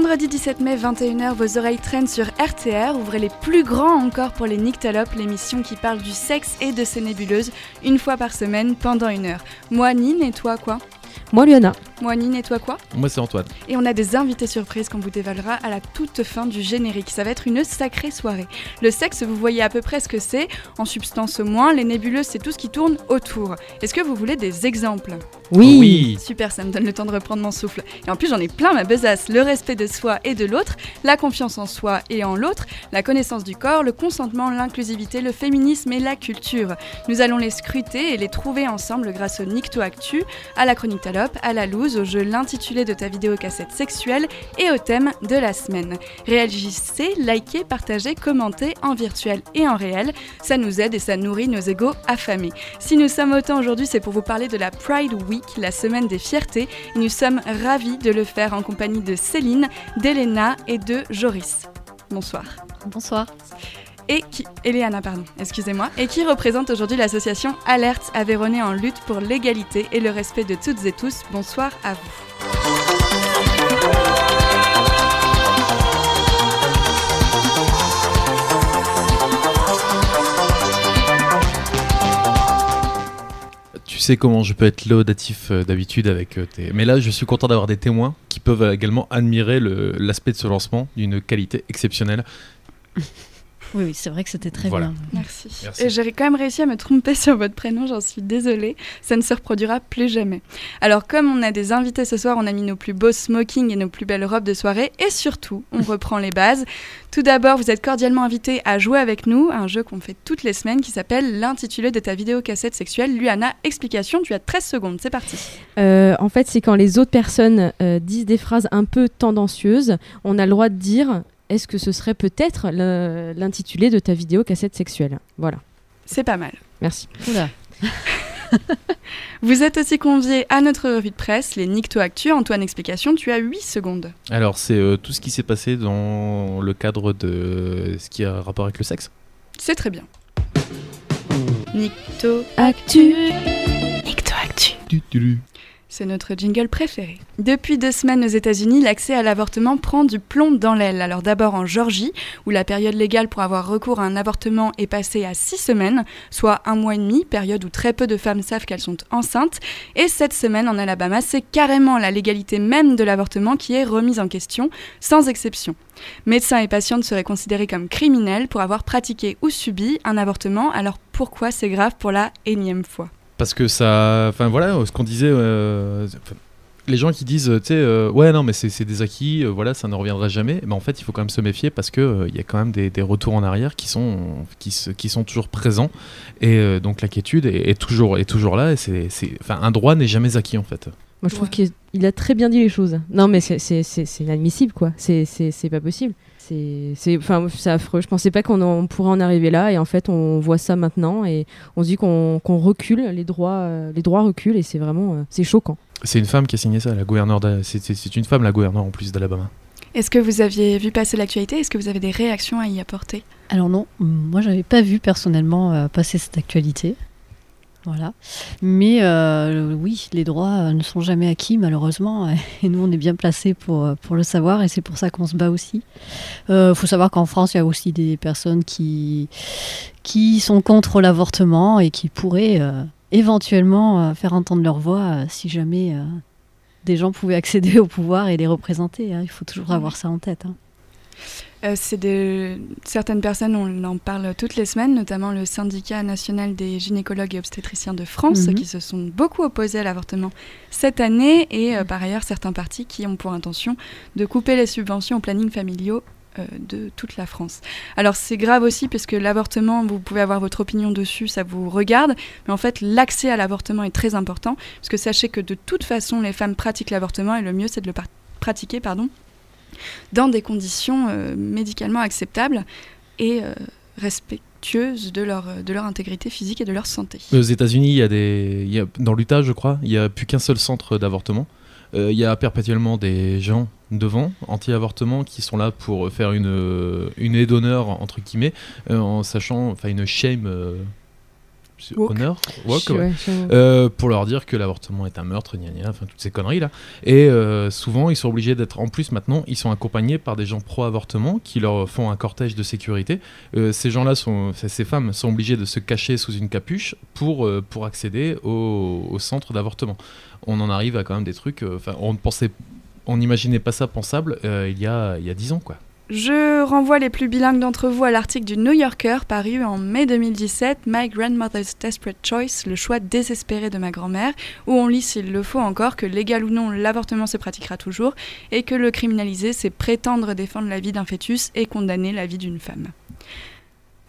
Vendredi 17 mai, 21h, vos oreilles traînent sur RTR. Ouvrez les plus grands encore pour les Nyctalopes, l'émission qui parle du sexe et de ses nébuleuses, une fois par semaine, pendant une heure. Moi, Nine, et toi quoi? Moi, Liana. Moi, Nine, et toi quoi Moi, c'est Antoine. Et on a des invités surprises qu'on vous dévalera à la toute fin du générique. Ça va être une sacrée soirée. Le sexe, vous voyez à peu près ce que c'est. En substance au moins, les nébuleuses, c'est tout ce qui tourne autour. Est-ce que vous voulez des exemples Oui. Super, ça me donne le temps de reprendre mon souffle. Et en plus, j'en ai plein ma besace. Le respect de soi et de l'autre, la confiance en soi et en l'autre, la connaissance du corps, le consentement, l'inclusivité, le féminisme et la culture. Nous allons les scruter et les trouver ensemble grâce au Nicto Actu, à la chronique Talope, à la loose, au jeu l'intitulé de ta vidéo cassette sexuelle et au thème de la semaine. Réagissez, likez, partagez, commentez en virtuel et en réel. Ça nous aide et ça nourrit nos égaux affamés. Si nous sommes autant aujourd'hui, c'est pour vous parler de la Pride Week, la semaine des fiertés. Et nous sommes ravis de le faire en compagnie de Céline, d'Elena et de Joris. Bonsoir. Bonsoir. Et qui, Eliana, pardon, excusez-moi, et qui représente aujourd'hui l'association Alerte Aveyronais en lutte pour l'égalité et le respect de toutes et tous. Bonsoir à vous. Tu sais comment je peux être laudatif euh, d'habitude avec euh, tes. Mais là, je suis content d'avoir des témoins qui peuvent également admirer l'aspect de ce lancement d'une qualité exceptionnelle. Oui, oui, c'est vrai que c'était très Voilà. bien. Merci. Merci. Et j'ai quand même réussi à me tromper sur votre prénom, j'en suis désolée. Ça ne se reproduira plus jamais. Alors, comme on a des invités ce soir, on a mis nos plus beaux smokings et nos plus belles robes de soirée. Et surtout, on reprend les bases. Tout d'abord, vous êtes cordialement invités à jouer avec nous, à un jeu qu'on fait toutes les semaines qui s'appelle l'intitulé de ta vidéo cassette sexuelle. Luana, explication, tu as 13 secondes, c'est parti. Euh, en fait, c'est quand les autres personnes euh, disent des phrases un peu tendancieuses, on a le droit de dire est-ce que ce serait peut-être l'intitulé de ta vidéo cassette sexuelle? Voilà. C'est pas mal. Merci. Oula. Vous êtes aussi conviés à notre revue de presse, les Nicto Actu. Antoine, explication, tu as 8 secondes. Alors, c'est euh, tout ce qui s'est passé dans le cadre de ce qui a rapport avec le sexe? C'est très bien. Nicto Actu. Nicto Actu. C'est notre jingle préféré. Depuis deux semaines aux États-Unis, l'accès à l'avortement prend du plomb dans l'aile. Alors d'abord en Georgie, où la période légale pour avoir recours à un avortement est passée à six semaines, soit un mois et demi, période où très peu de femmes savent qu'elles sont enceintes. Et cette semaine en Alabama, c'est carrément la légalité même de l'avortement qui est remise en question, sans exception. Médecins et patientes seraient considérés comme criminels pour avoir pratiqué ou subi un avortement. Alors pourquoi c'est grave pour la énième fois? Parce que ça. Enfin, voilà, ce qu'on disait. euh, les gens qui disent, tu sais, euh, ouais, non, mais c'est c'est des acquis, euh, voilà, ça ne reviendra jamais. Mais en fait, il faut quand même se méfier parce que euh, il y a quand même des, des retours en arrière qui sont, qui, se- qui sont toujours présents. Et euh, donc, l'inquiétude est, est toujours, est toujours là. Et c'est, c'est- enfin, un droit n'est jamais acquis, en fait. Moi, je trouve Ouais. qu'il il a très bien dit les choses. Non, mais c'est- c'est c'est- c'est inadmissible, quoi. C'est- C'est c'est pas possible. C'est c'est- enfin, c'est affreux. Je pensais pas qu'on pourrait en arriver là. Et en fait, on voit ça maintenant. Et on se dit qu'on recule. Les droits, euh, les droits reculent. Et c'est vraiment euh, c'est choquant. C'est une femme qui a signé ça, la gouverneure. c'est une femme, la gouverneure en plus d'Alabama. Est-ce que vous aviez vu passer l'actualité? Est-ce que vous avez des réactions à y apporter? Alors non, moi j'avais pas vu personnellement euh, passer cette actualité. Voilà. Mais euh, oui, les droits euh, ne sont jamais acquis malheureusement. Et nous, on est bien placés pour, euh, pour le savoir et c'est pour ça qu'on se bat aussi. Il faut savoir qu'en France, il y a aussi des personnes qui, qui sont contre l'avortement et qui pourraient euh, éventuellement faire entendre leur voix si jamais des gens pouvaient accéder au pouvoir et les représenter. hein. Il faut toujours avoir ça en tête. hein. Euh, c'est de... Certaines personnes, on en parle toutes les semaines, notamment le syndicat national des gynécologues et obstétriciens de France, Mhm. qui se sont beaucoup opposés à l'avortement cette année, et euh, par ailleurs certains partis qui ont pour intention de couper les subventions aux plannings familiaux euh, de toute la France. Alors c'est grave aussi parce que l'avortement, vous pouvez avoir votre opinion dessus, ça vous regarde, mais en fait l'accès à l'avortement est très important, parce que sachez que de toute façon les femmes pratiquent l'avortement et le mieux c'est de le pratiquer pardon, dans des conditions euh, médicalement acceptables et euh, respectueuses de leur, de leur intégrité physique et de leur santé. Aux États-Unis, il y a des, il y a, dans l'Utah, je crois, il n'y a plus qu'un seul centre d'avortement. Euh, il y a perpétuellement des gens devant, anti-avortement, qui sont là pour faire une, une aide d'honneur, entre guillemets, euh, en sachant, enfin une shame, Honor, ouais. je- Euh, pour leur dire que l'avortement est un meurtre, gna gna, enfin toutes ces conneries là. Et euh, souvent, ils sont obligés d'être, en plus maintenant, ils sont accompagnés par des gens pro-avortement qui leur font un cortège de sécurité. Euh, ces gens-là, sont, ces femmes, sont obligées de se cacher sous une capuche pour, pour accéder au, au centre d'avortement. On en arrive à quand même des trucs, enfin, on ne pensait, on n'imaginait pas ça pensable il, y a, il y a 10 ans quoi. Je renvoie les plus bilingues d'entre vous à l'article du New Yorker paru en mai 2017, My Grandmother's Desperate Choice, le choix désespéré de ma grand-mère, où on lit s'il le faut encore que légal ou non, l'avortement se pratiquera toujours et que le criminaliser, c'est prétendre défendre la vie d'un fœtus et condamner la vie d'une femme.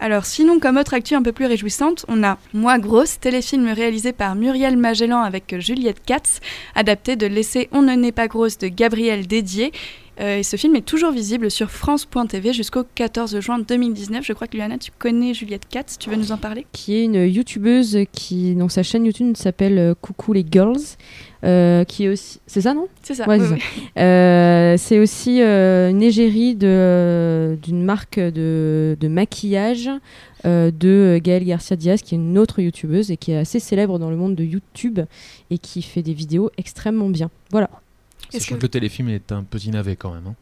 Alors sinon, comme autre actu un peu plus réjouissante, on a Moi Grosse, téléfilm réalisé par Muriel Magellan avec Juliette Katz, adapté de l'essai On ne n'est pas grosse de Gabriel Dédier, euh, et ce film est toujours visible sur France.tv jusqu'au 14 juin 2019. Je crois que Luana, tu connais Juliette Katz, tu veux nous en parler? Qui est une youtubeuse qui, dont sa chaîne YouTube s'appelle euh, Coucou les Girls, euh, qui est aussi. C'est ça, non C'est ça. Ouais, oui, c'est oui. Euh, C'est aussi euh, une égérie de- d'une marque de, de maquillage euh, de Gaëlle Garcia Diaz, qui est une autre youtubeuse et qui est assez célèbre dans le monde de YouTube et qui fait des vidéos extrêmement bien. Voilà. Sachant que- que... le téléfilm est un petit navet quand même. hein.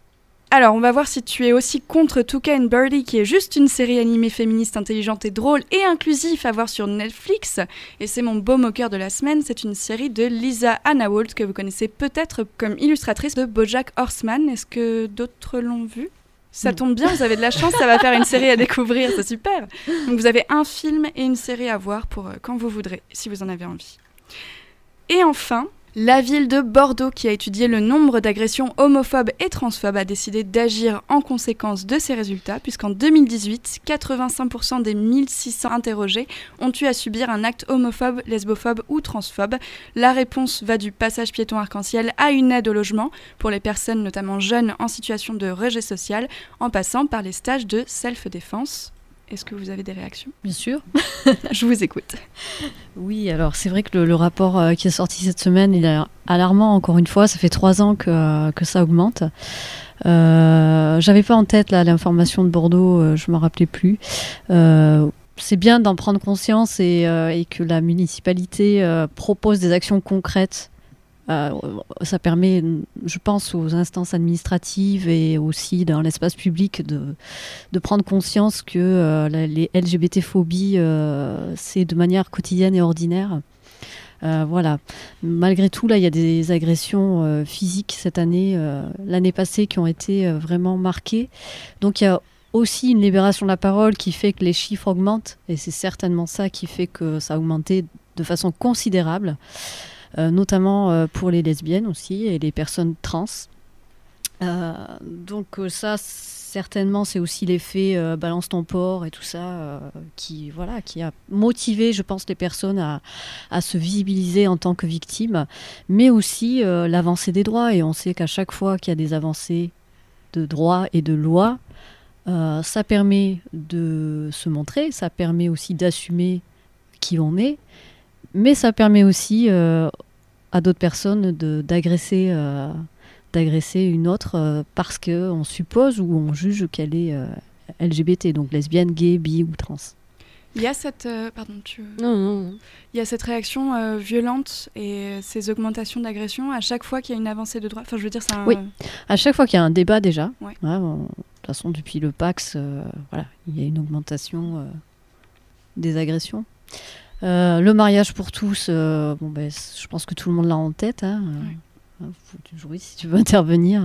Alors, on va voir si tu es aussi contre Touca and Birdie, qui est juste une série animée féministe intelligente et drôle et inclusif à voir sur Netflix. Et c'est mon beau moqueur de la semaine. C'est une série de Lisa Hannawalt, que vous connaissez peut-être comme illustratrice de Bojack Horseman. Est-ce que d'autres l'ont vu? Ça tombe bien, vous avez de la chance, ça va faire une série à découvrir, c'est super. Donc vous avez un film et une série à voir pour euh, quand vous voudrez, si vous en avez envie. Et enfin, la ville de Bordeaux, qui a étudié le nombre d'agressions homophobes et transphobes, a décidé d'agir en conséquence de ces résultats, puisqu'en 2018, 85% des 1600 interrogés ont eu à subir un acte homophobe, lesbophobe ou transphobe. La réponse va du passage piéton arc-en-ciel à une aide au logement pour les personnes notamment jeunes en situation de rejet social, en passant par les stages de self-défense. Est-ce que vous avez des réactions? Bien sûr. Je vous écoute. Oui, alors c'est vrai que le, le rapport euh, qui est sorti cette semaine, il est alarmant encore une fois. Ça fait trois ans que, que ça augmente. Euh, J'avais pas en tête l'information de Bordeaux, euh, je me rappelais plus. C'est bien d'en prendre conscience et, euh, et que la municipalité euh, propose des actions concrètes. Euh, ça permet, je pense, aux instances administratives et aussi dans l'espace public de, prendre conscience que euh, les LGBT-phobies, euh, c'est de manière quotidienne et ordinaire. Voilà. Malgré tout, là, il y a des agressions physiques cette année, l'année passée, qui ont été vraiment marquées. Donc, il y a aussi une libération de la parole qui fait que les chiffres augmentent, et c'est certainement ça qui fait que ça a augmenté de façon considérable, notamment euh, pour les lesbiennes aussi et les personnes trans. Euh, donc euh, ça, certainement, c'est aussi l'effet euh, balance ton port et tout ça euh, qui, voilà, qui a motivé, je pense, les personnes à, à se visibiliser en tant que victimes, mais aussi euh, l'avancée des droits. Et on sait qu'à chaque fois qu'il y a des avancées de droits et de lois, euh, ça permet de se montrer, ça permet aussi d'assumer qui on est, mais ça permet aussi euh, à d'autres personnes d'agresser euh, d'agresser une autre euh, parce qu'on suppose ou on juge qu'elle est euh, LGBT, donc lesbienne, gay, bi ou trans. Il y a cette, pardon, tu, Non, non, non. il y a cette réaction violente et ces augmentations d'agression à chaque fois qu'il y a une avancée de droit. Enfin, je veux dire, c'est un... Oui. À chaque fois qu'il y a un débat déjà, Ouais. on- de toute façon depuis le Pax, euh, voilà, il y a une augmentation euh, des agressions. Euh, le mariage pour tous, euh, bon, ben, je pense que tout le monde l'a en tête. Hein, euh, hein, oui, si tu veux intervenir.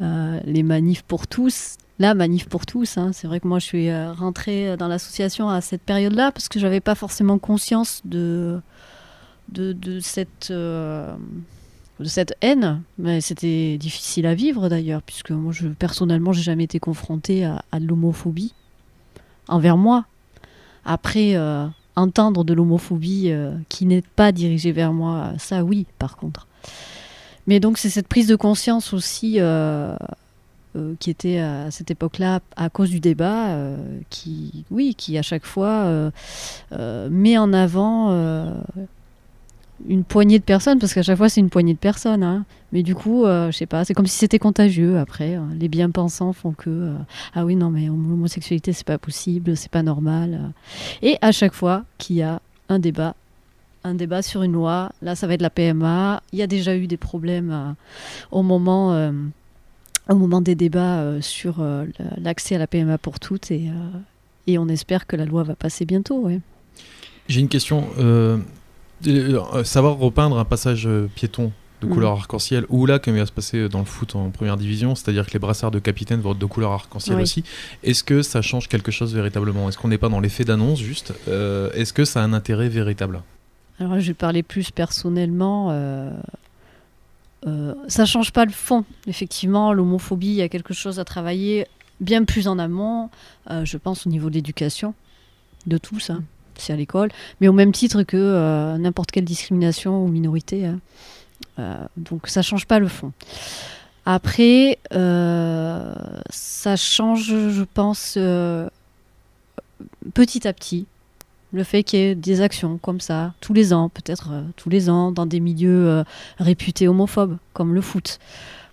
Euh, les manifs pour tous. La manif pour tous, hein, c'est vrai que moi je suis rentrée dans l'association à cette période-là parce que j'avais pas forcément conscience de, de, de cette, de cette haine. Mais c'était difficile à vivre d'ailleurs, puisque moi je, personnellement j'ai jamais été confrontée à, à de l'homophobie envers moi. Après, entendre de l'homophobie euh, qui n'est pas dirigée vers moi, ça oui, par contre. Mais donc c'est cette prise de conscience aussi euh, euh, qui était à cette époque-là à cause du débat, qui, oui, qui à chaque fois met en avant une poignée de personnes, parce qu'à chaque fois c'est une poignée de personnes. hein. Mais du coup, euh, je sais pas, c'est comme si c'était contagieux. Après, euh, les bien-pensants font que euh, ah oui non mais l'homosexualité c'est pas possible, c'est pas normal. euh. Et à chaque fois qu'il y a un débat, un débat sur une loi, là ça va être la PMA. Il y a déjà eu des problèmes euh, au moment. au moment des débats sur la- l'accès à la PMA pour toutes et, et on espère que la loi va passer bientôt. J'ai une question. Euh, euh, savoir repeindre un passage euh, piéton de Mhm. couleur arc-en-ciel, ou là, comme il va se passer dans le foot en première division, c'est-à-dire que les brassards de capitaine vont être de couleur arc-en-ciel Oui. aussi, est-ce que ça change quelque chose véritablement? Est-ce qu'on n'est pas dans l'effet d'annonce juste Euh, Est-ce que ça a un intérêt véritable? Alors je vais parler plus personnellement. euh, euh, ça change pas le fond. Effectivement, l'homophobie, il y a quelque chose à travailler bien plus en amont, je pense au niveau de l'éducation de tous. hein. C'est à l'école, mais au même titre que euh, n'importe quelle discrimination ou minorité. hein. Euh, donc ça change pas le fond. Après, euh, ça change, je pense, petit à petit le fait qu'il y ait des actions comme ça, tous les ans, peut-être tous les ans, dans des milieux réputés homophobes, comme le foot,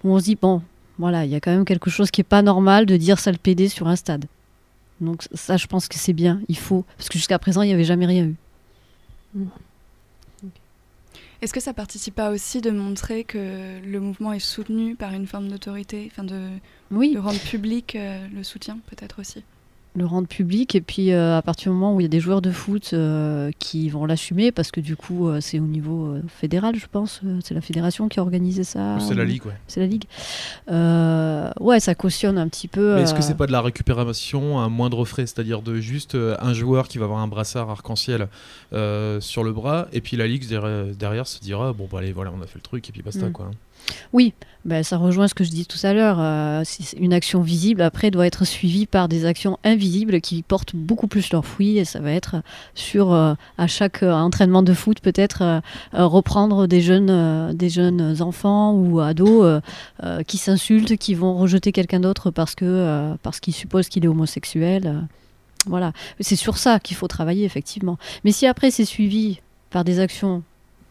où on se dit, bon, voilà, il y a quand même quelque chose qui est pas normal de dire sale PD sur un stade. Donc ça, je pense que c'est bien, il faut, parce que jusqu'à présent, il n'y avait jamais rien eu. Est-ce que ça participe pas aussi de montrer que le mouvement est soutenu par une forme d'autorité, enfin de, Oui, de rendre public euh, le soutien peut-être aussi? Le rendre public, et puis euh, à partir du moment où il y a des joueurs de foot euh, qui vont l'assumer, parce que du coup, euh, c'est au niveau fédéral, je pense, c'est la fédération qui a organisé ça. C'est la ligue, ouais. C'est la ligue. Ouais, ça cautionne un petit peu. Est-ce que c'est pas de la récupération à moindre frais, c'est-à-dire de juste un joueur qui va avoir un brassard arc-en-ciel sur le bras, et puis la ligue derrière, derrière se dira bon bah allez voilà on a fait le truc et puis basta Mm. quoi. Oui, ben, ça rejoint ce que je disais tout à l'heure. euh, une action visible, après, doit être suivie par des actions invisibles qui portent beaucoup plus leurs fruits. Et ça va être sur, euh, à chaque euh, entraînement de foot, peut-être euh, euh, reprendre des jeunes, euh, des jeunes enfants ou ados euh, euh, qui s'insultent, qui vont rejeter quelqu'un d'autre parce euh, qu'ils supposent qu'il est homosexuel. euh, voilà, c'est sur ça qu'il faut travailler, effectivement. Mais si après, c'est suivi par des actions,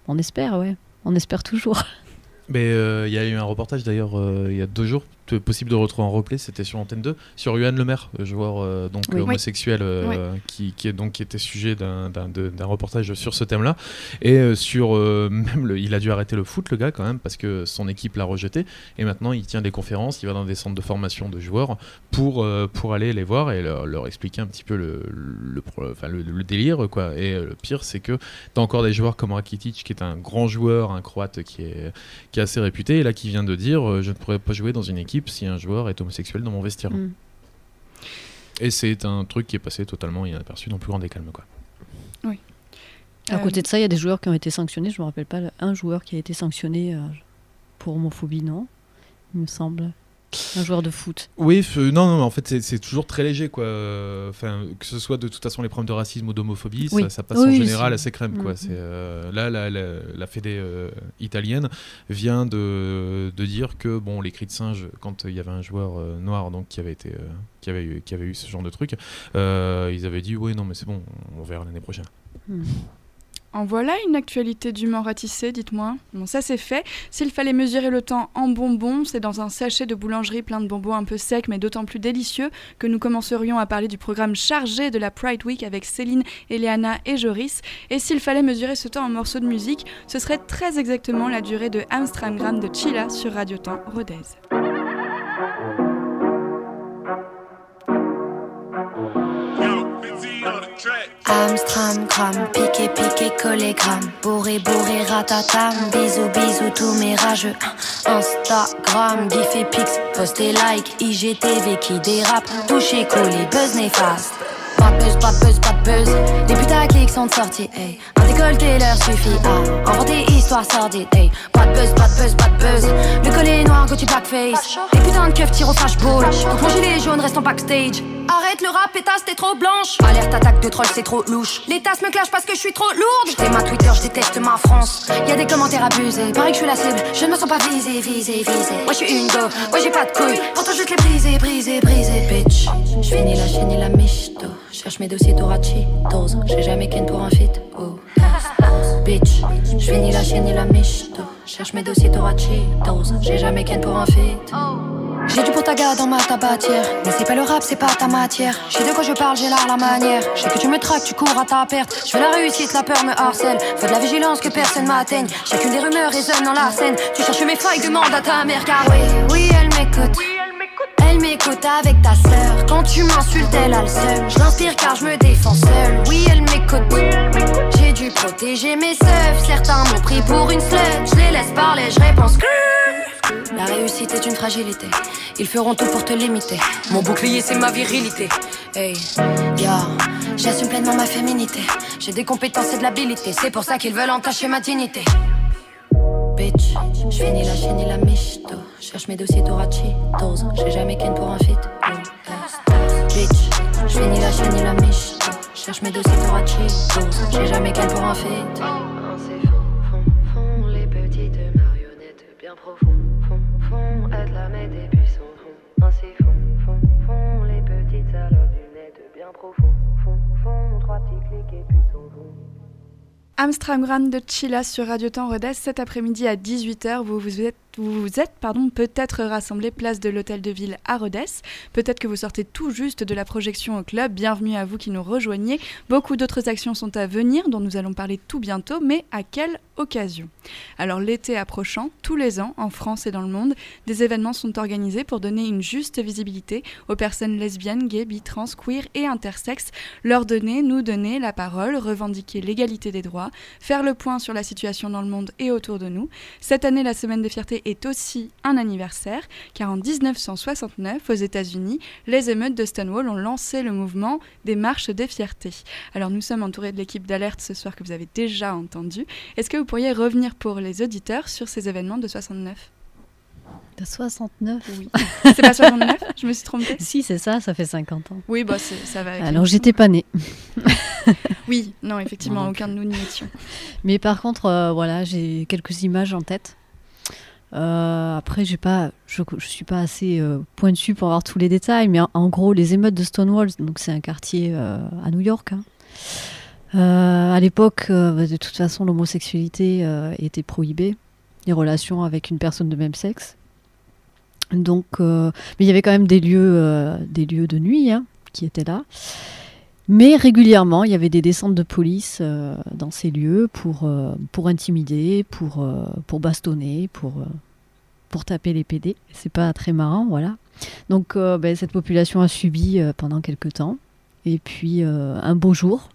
on espère, ouais. On espère toujours. Mais euh, il y a eu un reportage d'ailleurs euh, il y a deux jours, possible de retrouver en replay, c'était sur Antenne 2, sur Yuan le joueur euh, donc Oui. homosexuel euh, qui, qui est donc qui était sujet d'un- reportage sur ce thème-là. Et euh, sur euh, même le- il a dû arrêter le foot le gars quand même parce que son équipe l'a rejeté. Et maintenant il tient des conférences, il va dans des centres de formation de joueurs pour euh, pour aller les voir et leur, leur expliquer un petit peu le le, délire quoi. Et euh, le pire c'est que t'as encore des joueurs comme Rakitic qui est un grand joueur, un croate qui est qui est assez réputé et là qui vient de dire euh, je ne pourrais pas jouer dans une équipe si un joueur est homosexuel dans mon vestiaire. Mm. Et c'est un truc qui est passé totalement inaperçu dans le plus grand des calmes quoi. À Euh, côté de ça, il y a des joueurs qui ont été sanctionnés. Je me rappelle pas un joueur qui a été sanctionné euh, pour homophobie, non? Il me semble. Un joueur de foot. Oui, f- non, non, mais en fait, c'est- toujours très léger, quoi. Euh, Enfin, que ce soit de toute façon les problèmes de racisme ou d'homophobie, Oui. ça, ça passe Oui, en général assez crème, quoi. Mhm. C'est euh, là, la, la, la fédé euh, italienne vient de, de dire que bon, les cris de singe, quand il y avait un joueur euh, noir donc qui avait été, euh, qui avait eu, qui avait eu ce genre de truc, euh, ils avaient dit oui, non, mais c'est bon, on verra l'année prochaine. Hmm. En voilà une actualité dûment ratissée, dites-moi. Bon, ça c'est fait. S'il fallait mesurer le temps en bonbons, c'est dans un sachet de boulangerie plein de bonbons un peu secs mais d'autant plus délicieux que nous commencerions à parler du programme chargé de la Pride Week avec Céline, Eliana et Joris. Et s'il fallait mesurer ce temps en morceaux de musique, ce serait très exactement la durée de Amstramgram de Chilla sur Radio Temps Rodez. Amstram, gram, piqué, piqué, collé, gram. Bourré, bourré, ratatam. Bisous, bisous, tous mes rageux. Instagram, gif et pix Post et like, IGTV qui dérape. Touché, collé, buzz néfaste buzz, pas de buzz, pas de buzz Les putaclics sont sortis, hey Un décolleté leur suffit à Inventer histoire sordide, hey Pas de buzz, pas de buzz, pas de buzz Le collet noir, Gucci blackface Les putains de keufs tirent au flashball Donc mon gilet jaune reste en backstage Arrête le rap, pétasse, t'es trop blanche. Alerte, attaque de troll, c'est trop louche. Les tasses me clashent parce que je suis trop lourde. J't'ai ma Twitter, je déteste ma France. Y a des commentaires abusés. Pareil que je suis la cible, je ne me sens pas visée, visée, visée. Moi je suis une go, ouais j'ai pas de couilles. Pourtant je te les briser, briser, briser, bitch. J'finis la chaîne et la michto. Cherche mes dossiers Torachi, dose. J'ai jamais ken pour un fit. Oh, dose, dose. bitch. Je ni la chienne ni la michto. Cherche mes dossiers Cheetos. J'ai jamais ken pour un feat. J'ai du potaga dans ma tabatière. Mais c'est pas le rap, c'est pas ta matière. J'ai de quoi je parle, j'ai l'art, la manière. Je sais que tu me traques, tu cours à ta perte. Je veux la réussite, la peur me harcèle. Faut de la vigilance que personne m'atteigne. Chacune des rumeurs résonne dans la scène. Tu cherches mes failles, demande à ta mère. Car oui, oui, elle m'écoute. Elle m'écoute avec ta sœur. Quand tu m'insultes, elle a le seul. Je l'inspire car je me défends seule. Oui, elle m'écoute. J'ai dû protéger mes seufs. Certains m'ont pris pour une slut. Je les laisse parler, je réponds que. La réussite est une fragilité. Ils feront tout pour te limiter. Mon bouclier, c'est ma virilité. Hey, yeah. J'assume pleinement ma féminité. J'ai des compétences et de l'habilité. C'est pour ça qu'ils veulent entacher ma dignité. Bitch, je fais ni la chienne ni la michto. Cherche mes dossiers Cheetos. J'ai jamais ken pour un fit. Bitch, je fais ni la chienne ni la michto. Cherche mes dossiers Cheetos. J'ai jamais ken pour un fit. les petites marionnettes bien profondes être la mettre et puis son fond. Ainsi fond, fond, fond, les petites salopes du net bien profond. Fond, fond, trois petits clics et puis fond. Amstramgram de Chila sur Radio Temps Rodez cet après-midi à 18h. Vous vous êtes vous êtes pardon, peut-être rassemblés place de l'Hôtel de Ville à Rhodes. Peut-être que vous sortez tout juste de la projection au club. Bienvenue à vous qui nous rejoignez. Beaucoup d'autres actions sont à venir dont nous allons parler tout bientôt, mais à quelle occasion? Alors l'été approchant, tous les ans, en France et dans le monde, des événements sont organisés pour donner une juste visibilité aux personnes lesbiennes, gays, bi, trans, queer et intersexes, leur donner, nous donner la parole, revendiquer l'égalité des droits, faire le point sur la situation dans le monde et autour de nous. Cette année, la Semaine des fiertés est aussi un anniversaire, car en 1969, aux États-Unis, les émeutes de Stonewall ont lancé le mouvement des marches des fiertés. Alors nous sommes entourés de l'équipe d'alerte ce soir que vous avez déjà entendu. Est-ce que vous pourriez revenir pour les auditeurs sur ces événements de 69 de 69 Oui. C'est pas 69 Je me suis trompée? Si, c'est ça, ça fait 50 ans. Oui, bah, ça va. Alors, j'étais pas née. oui, non, effectivement, aucun de nous n'y étions. Mais par contre, euh, voilà, j'ai quelques images en tête. Euh, après, j'ai pas, je, je suis pas assez euh, pointue pour avoir tous les détails, mais en, gros, les émeutes de Stonewall, donc c'est un quartier euh, à New York. Hein. à l'époque, de toute façon, l'homosexualité était prohibée, les relations avec une personne de même sexe. Donc, mais il y avait quand même des lieux, des lieux de nuit hein, qui étaient là. Mais régulièrement, il y avait des descentes de police dans ces lieux pour, pour intimider, pour, pour bastonner, pour, pour taper les PD. C'est pas très marrant, voilà. Donc ben, cette population a subi pendant quelques temps. Et puis un beau jour,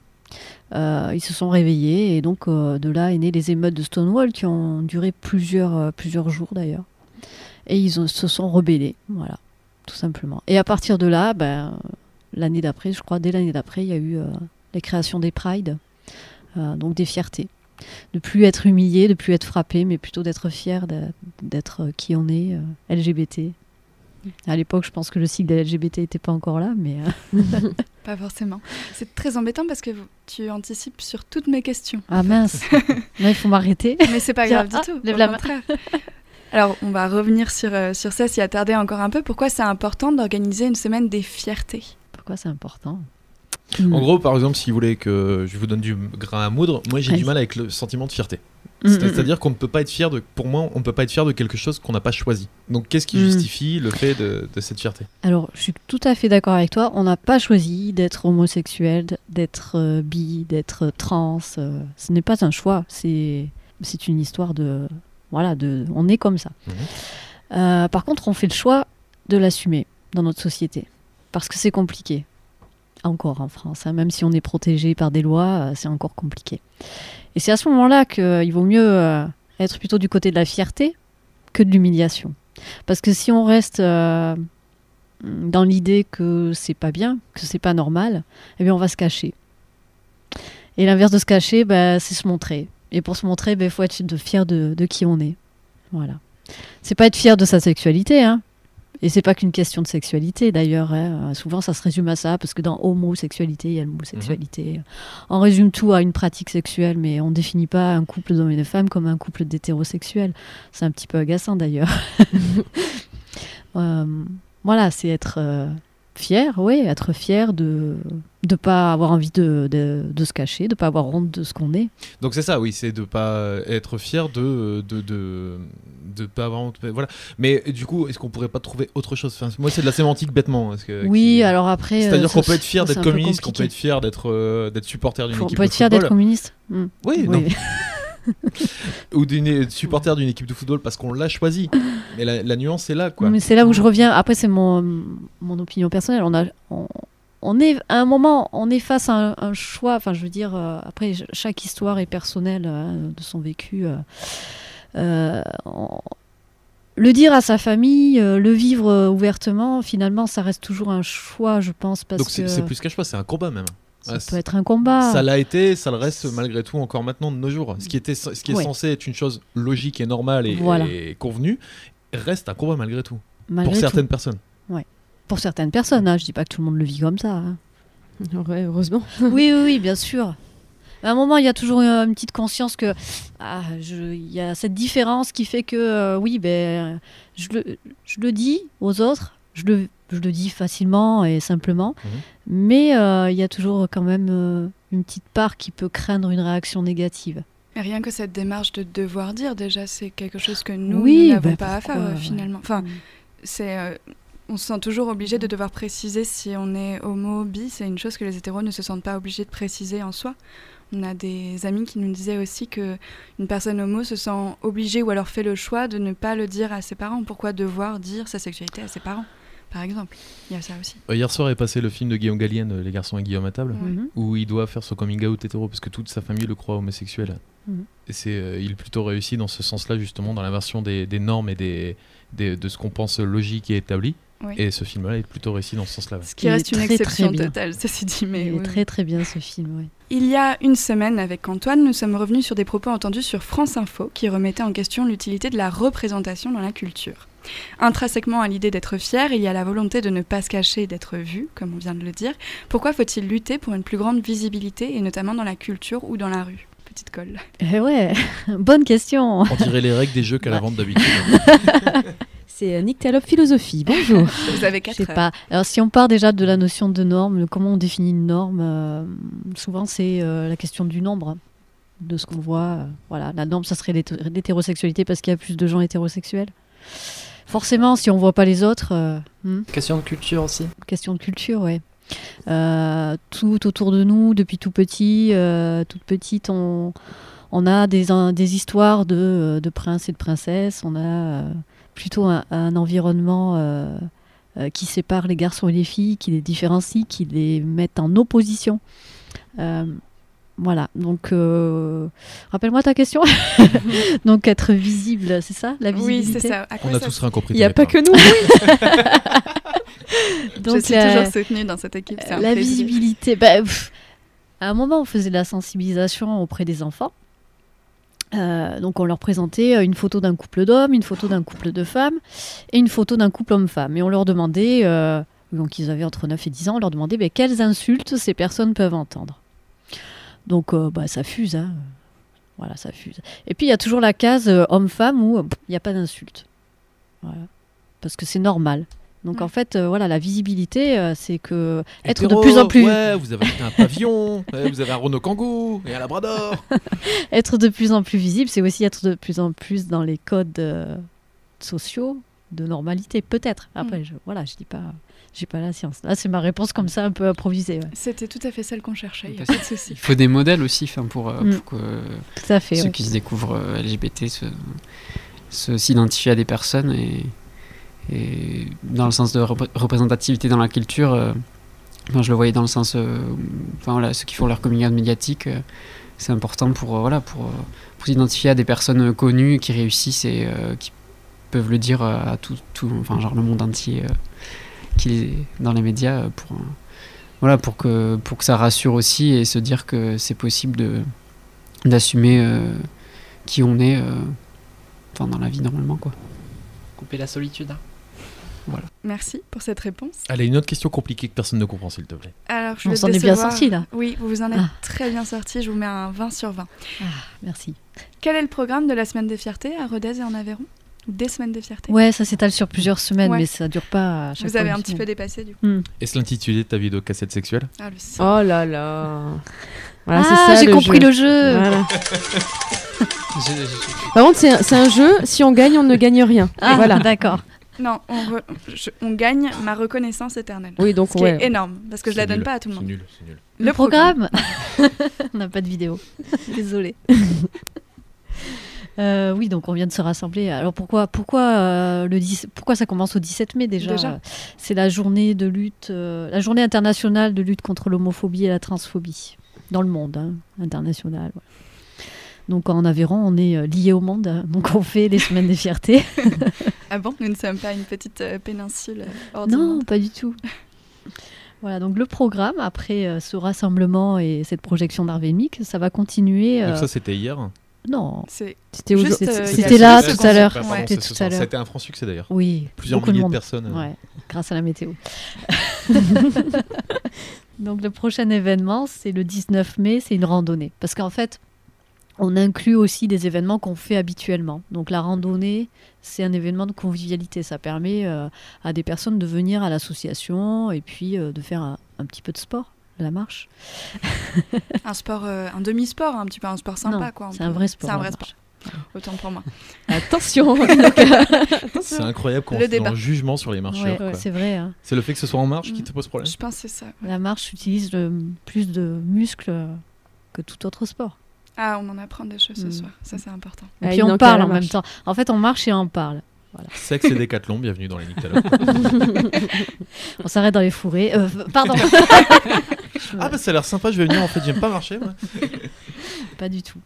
ils se sont réveillés et donc de là est né les émeutes de Stonewall qui ont duré plusieurs, plusieurs jours d'ailleurs. Et ils se sont rebellés, voilà, tout simplement. Et à partir de là, ben, l'année d'après, je crois, dès l'année d'après, il y a eu euh, la création des prides, euh, donc des fiertés. De plus être humilié, de plus être frappé, mais plutôt d'être fier d'être euh, qui on est, LGBT. À l'époque, je pense que le cycle de LGBT n'était pas encore là, mais. pas forcément. C'est très embêtant parce que tu anticipes sur toutes mes questions. Ah mince Il faut m'arrêter. Mais c'est pas grave du tout. Lève la main. Alors, on va revenir sur, sur ça, s'y attarder encore un peu. Pourquoi c'est important d'organiser une semaine des fiertés? Pourquoi c'est important En gros, par exemple, si vous voulez que je vous donne du grain à moudre, moi j'ai du mal avec le sentiment de fierté. Mm, mm, C'est-à-dire mm. qu'on ne peut pas être fier de, pour moi, on ne peut pas être fier de quelque chose qu'on n'a pas choisi. Donc, qu'est-ce qui justifie le fait de, cette fierté? Alors, je suis tout à fait d'accord avec toi. On n'a pas choisi d'être homosexuel, d'être euh, bi, d'être trans. Euh, ce n'est pas un choix. C'est, c'est une histoire de, voilà, de, on est comme ça. Mhm. Euh, par contre, on fait le choix de l'assumer dans notre société parce que c'est compliqué. Encore en France, hein. même si on est protégé par des lois, euh, c'est encore compliqué. Et c'est à ce moment-là qu'il vaut mieux euh, être plutôt du côté de la fierté que de l'humiliation. Parce que si on reste euh, dans l'idée que c'est pas bien, que c'est pas normal, eh bien on va se cacher. Et l'inverse de se cacher, bah, c'est se montrer. Et pour se montrer, il bah, faut être fier de, de, qui on est. Voilà. C'est pas être fier de sa sexualité, hein, et c'est pas qu'une question de sexualité d'ailleurs. Hein. Souvent ça se résume à ça, parce que dans homosexualité, il y a l'homosexualité. Mhm. On résume tout à une pratique sexuelle, mais on définit pas un couple d'hommes et de femmes comme un couple d'hétérosexuels. C'est un petit peu agaçant d'ailleurs. Euh, voilà, c'est être, euh, fier, oui, être fier de ne pas avoir envie de, de, de se cacher, de pas avoir honte de ce qu'on est. Donc c'est ça, oui, c'est de pas être fier de de de, de pas avoir honte. Voilà. Mais du coup, est-ce qu'on pourrait pas trouver autre chose? Enfin, Moi, c'est de la sémantique bêtement. que- Oui, qui- alors après. C'est-à-dire euh, qu'on ça, peut être fier c'est d'être communiste, qu'on peut être fier d'être euh, d'être supporter d'une Faut- On équipe peut de être fier d'être communiste? Mm. Oui, non, Oui. ou d'une supporter d'une équipe de football parce qu'on l'a choisi. Mais la, la nuance est là, quoi. Mais c'est là où je reviens. Après, c'est mon, mon opinion personnelle. On, a, on, on est à un moment, on est face à un, un choix. Enfin, je veux dire, euh, après, chaque histoire est personnelle hein, de son vécu. euh, euh, on- le dire à sa famille, euh, le vivre euh, ouvertement, finalement, ça reste toujours un choix, je pense, parce Donc c'est plus qu'un choix, c'est un combat même. ça Ouais, peut être un combat. Ça l'a été, ça le reste malgré tout encore maintenant de nos jours. Ce qui, était, ce qui est Ouais. censé être une chose logique et normale et, Voilà. et convenue reste un combat malgré tout. malgré pour tout. certaines personnes. Pour certaines personnes, hein, je dis pas que tout le monde le vit comme ça. hein. Ouais, heureusement. oui, oui, oui, bien sûr. À un moment, il y a toujours une, une petite conscience que ah, je- il y a cette différence qui fait que euh, oui, ben, je, le, je le dis aux autres, je le, je le dis facilement et simplement, Mhm. mais euh, il y a toujours quand même euh, une petite part qui peut craindre une réaction négative. Et rien que cette démarche de devoir dire, déjà, c'est quelque chose que nous, Oui, nous n'avons bah, pas à faire ouais. finalement. Enfin, c'est, euh, on se sent toujours obligé de devoir préciser si on est homo, bi. C'est une chose que les hétéros ne se sentent pas obligés de préciser en soi. On a des amis qui nous disaient aussi que une personne homo se sent obligée ou alors fait le choix de ne pas le dire à ses parents. Pourquoi devoir dire sa sexualité à ses parents, par exemple? Il y a ça aussi. Euh, Hier soir est passé le film de Guillaume Gallienne, euh, Les garçons et Guillaume à table. Mhm. où il doit faire son coming out hétéro parce que toute sa famille le croit homosexuel. Mhm. Et c'est, euh, il est plutôt réussi dans ce sens-là, justement, dans l'inversion des, des normes et des, des- de ce qu'on pense logique et établi. Oui. Et ce film-là est plutôt réussi dans ce sens-là. Ce qui reste une très, très exception bien. totale, ceci dit. Mais Il est oui, oui. très très bien ce film. ouais. Il y a une semaine, avec Antoine, nous sommes revenus sur des propos entendus sur France Info qui remettaient en question l'utilité de la représentation dans la culture. Intrinsèquement à l'idée d'être fier, il y a la volonté de ne pas se cacher et d'être vu, comme on vient de le dire. Pourquoi faut-il lutter pour une plus grande visibilité, et notamment dans la culture ou dans la rue? Petite colle. Eh ouais, bonne question. On dirait les règles des jeux qu'à la Ouais. vente d'habitude. C'est euh, Nick Talop Philosophie. Bonjour. Vous avez Je 4 sais pas. Alors, si on part déjà de la notion de norme, comment on définit une norme, euh, souvent c'est euh, la question du nombre de ce qu'on voit. euh, voilà, la norme, ça serait l'hété- l'hétérosexualité parce qu'il y a plus de gens hétérosexuels. Forcément, si on voit pas les autres, euh, hmm, Question de culture aussi. question de culture, ouais. Euh, tout autour de nous, depuis tout petit, euh, toute petite, on, on a des, un- des histoires de, de princes et de princesses. On a euh, plutôt un, un environnement euh, euh, qui sépare les garçons et les filles, qui les différencie, qui les met en opposition. Euh, voilà, donc euh, rappelle-moi ta question. donc être visible, c'est ça La Oui, visibilité c'est ça. On a ça- tous rien compris. Il n'y a pas t'inquiète que nous. Je Donc, suis euh, toujours soutenue dans cette équipe. la plaisir. visibilité. bah, pff, à un moment, on faisait de la sensibilisation auprès des enfants. Euh, donc, on leur présentait euh, une photo d'un couple d'hommes, une photo d'un couple de femmes et une photo d'un couple homme-femme. Et on leur demandait, euh, donc ils avaient entre 9 et 10 ans, on leur demandait bah, quelles insultes ces personnes peuvent entendre. Donc, bah, ça fuse. hein. Voilà, ça fuse. Et puis, il y a toujours la case homme-femme où il n'y a pas d'insulte. Parce que c'est normal. Donc, Ouais. en fait, euh, voilà, la visibilité, euh, c'est que être de plus en plus Ouais, vous avez acheté un pavillon, ouais, vous avez un Renault Kangoo et un Labrador. être de plus en plus visible, c'est aussi être de plus en plus dans les codes euh, sociaux de normalité, peut-être. Après, je, voilà, je dis pas, j'ai pas la science. Là, c'est ma réponse comme ça, un peu improvisée. ouais. C'était tout à fait celle qu'on cherchait. Il y a Parce pas de souci. Il faut des modèles aussi pour, euh, Mm. pour que Tout à fait. ceux qui se découvrent euh, LGBT se, se- s'identifient à des personnes et, et dans le sens de repré- représentativité dans la culture, euh, je le voyais dans le sens, euh, ceux qui font leur coming médiatique, euh, c'est important pour, euh, voilà, s'identifier à des personnes connues qui réussissent et qui peuvent le dire à tout, le monde entier qui est dans les médias pour, que, ça rassure aussi et se dire que c'est possible d'assumer qui on est dans la vie normalement quoi. Couper la solitude. hein. Merci pour cette réponse. Allez, une autre question compliquée que personne ne comprend, s'il te plaît. Alors, je On s'en est bien sorti, là. Oui, vous vous en êtes Ah. très bien sorti. Je vous mets un 20 sur 20. Merci. Quel est le programme de la Semaine des Fiertés à Rodez et en Aveyron Des semaines de fierté. Ouais, ça s'étale sur plusieurs semaines, Ouais. mais ça dure pas à chaque Vous fois avez un petit peu dépassé du coup. Hmm. Est-ce l'intitulé de ta vidéo cassette sexuelle Ah, le. Oh là là. Voilà, c'est ah, ça, j'ai le compris jeu. le jeu. Voilà. Par contre, c'est un, c'est un jeu, si on gagne, on ne gagne rien. Ah, voilà. d'accord. Non, on, re- je- on gagne ma reconnaissance éternelle. Oui, donc Ce qui ouais. est énorme, parce que je la donne nul, pas à tout le C'est monde. nul, c'est nul. Le, programme, On n'a pas de vidéo. Désolée. Euh, oui, donc on vient de se rassembler. Alors pourquoi, pourquoi, euh, le 10 pourquoi ça commence au 17 mai déjà, Déjà. C'est la journée de lutte, euh, la journée internationale de lutte contre l'homophobie et la transphobie dans le monde hein, international. ouais. Donc en Aveyron, on est euh, lié au monde, donc on fait les semaines des fiertés. Ah bon? Nous ne sommes pas une petite euh, péninsule euh, hors du Non, monde. pas du tout. Voilà, donc le programme, après euh, ce rassemblement et cette projection d'Arvémique, ça va continuer. Donc euh, ça, c'était hier? Non, C'était euh, là tout à l'heure. Ouais. C'était ce tout à soir. l'heure. C'était un franc succès d'ailleurs. Oui, Plusieurs milliers de, monde. personnes. euh, Ouais, grâce à la météo. Donc le prochain événement, c'est le 19 mai, c'est une randonnée. Parce qu'en fait, on inclut aussi des événements qu'on fait habituellement. Donc la randonnée, c'est un événement de convivialité. Ça permet euh, à des personnes de venir à l'association et puis euh, de faire un, un petit peu de sport, la marche. un sport, euh, un demi-sport, un petit peu un sport sympa Non, quoi. on c'est peut- un vrai sport, C'est un vrai sport. Autant pour moi. Attention. C'est incroyable qu'on fait un jugement sur les marcheurs. Ouais, quoi. c'est vrai. hein. C'est le fait que ce soit en marche qui te pose problème Je pense que c'est ça. La marche utilise le- plus de muscles que tout autre sport. Ah, on en apprend des choses ce Mm. soir. Ça, c'est important. Et Ah, puis on parle en marche. même temps. En fait, on marche et on parle. Sexe et décathlon, bienvenue dans les Nyctalogues. On s'arrête dans les fourrés. Euh, pardon. ah bah ça a l'air sympa, je vais venir en fait, j'aime pas marcher moi. Pas du tout.